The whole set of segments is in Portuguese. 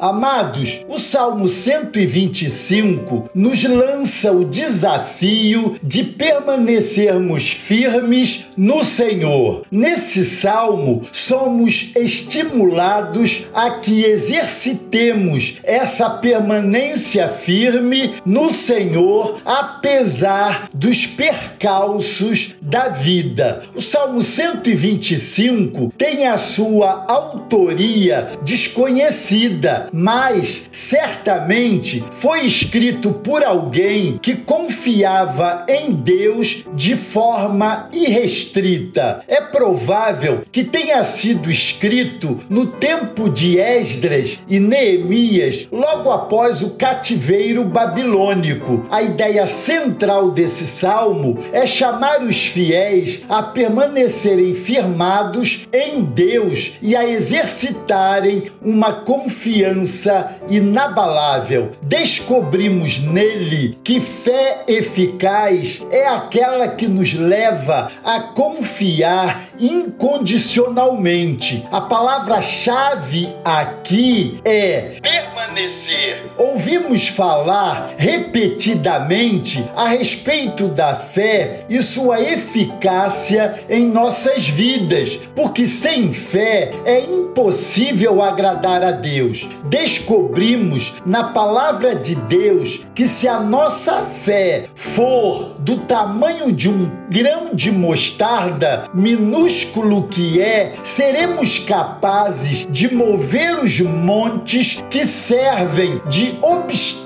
Amados, o Salmo 125 nos lança o desafio de permanecermos firmes no Senhor. Nesse salmo, somos estimulados a que exercitemos essa permanência firme no Senhor, apesar dos percalços da vida. O Salmo 125 tem a sua autoria desconhecida, mas certamente foi escrito por alguém que confiava em Deus de forma irrestrita. É provável que tenha sido escrito no tempo de Esdras e Neemias, logo após o cativeiro babilônico. A ideia central desse salmo é chamar os fiéis a permanecerem firmados em Deus e a exercitarem uma confiança inabalável. Descobrimos nele que fé eficaz é aquela que nos leva a confiar incondicionalmente. A palavra-chave aqui é permanecer. Ouvimos falar repetidamente a respeito da fé e sua eficácia em nossas vidas, porque sem fé é impossível agradar a Deus. Descobrimos na palavra de Deus que se a nossa fé for do tamanho de um grão de mostarda, minúsculo que é, seremos capazes de mover os montes que servem de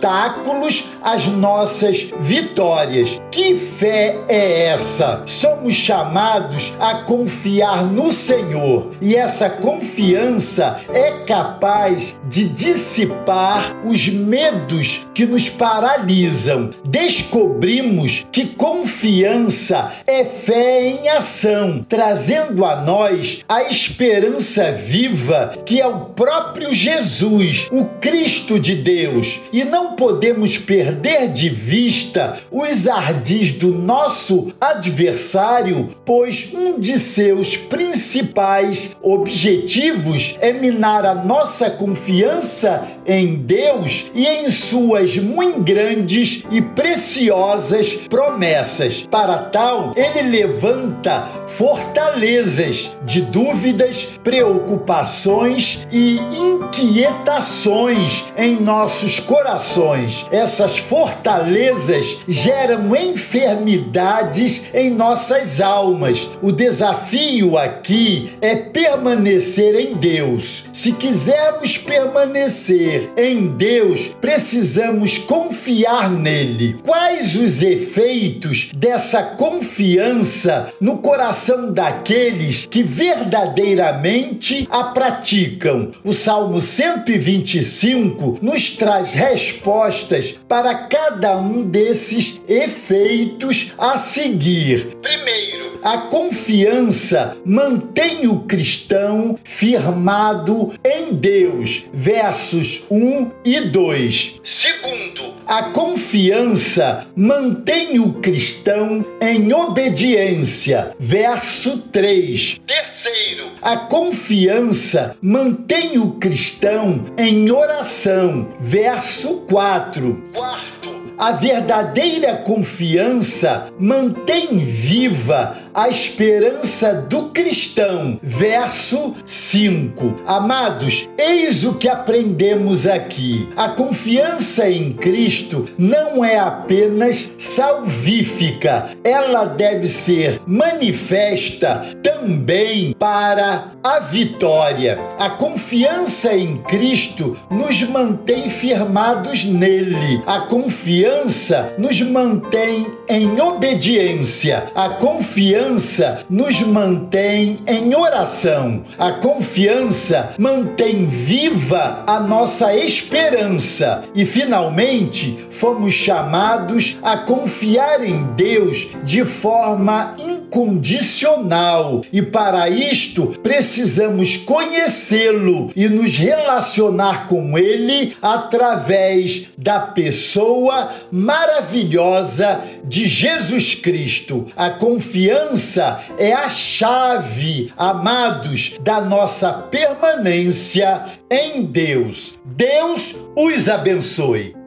obstáculos às nossas vitórias. Que fé é essa? Somos chamados a confiar no Senhor e essa confiança é capaz de dissipar os medos que nos paralisam. Descobrimos que confiança é fé em ação, trazendo a nós a esperança viva que é o próprio Jesus, o Cristo de Deus. E não podemos perder de vista os ardis do nosso adversário, pois um de seus principais objetivos é minar a nossa confiança em Deus e em suas muito grandes e preciosas promessas. Para tal, ele levanta fortalezas de dúvidas, preocupações e inquietações em nossos corações. Essas fortalezas geram enfermidades em nossas almas. O desafio aqui é permanecer em Deus. Se quisermos permanecer em Deus, precisamos confiar nele. Quais os efeitos dessa confiança no coração daqueles que verdadeiramente a praticam? O Salmo 125 nos traz respostas para cada um desses efeitos a seguir. Primeiro, a confiança mantém o cristão firmado em Deus. Versos 1 e 2. Segundo, a confiança mantém o cristão em obediência. Verso 3. Terceiro, a confiança mantém o cristão em oração. Verso 4. Quarto, a verdadeira confiança mantém viva a esperança do cristão. Verso 5. Amados, eis o que aprendemos aqui. A confiança em Cristo não é apenas salvífica, ela deve ser manifesta também para a vitória. A confiança em Cristo nos mantém firmados nele. A confiança nos mantém em obediência. A confiança confiança nos mantém em oração. A confiança mantém viva a nossa esperança. E finalmente, fomos chamados a confiar em Deus de forma incondicional e para isto precisamos conhecê-lo e nos relacionar com ele através da pessoa maravilhosa de Jesus Cristo. A confiança é a chave, amados, da nossa permanência em Deus. Deus os abençoe.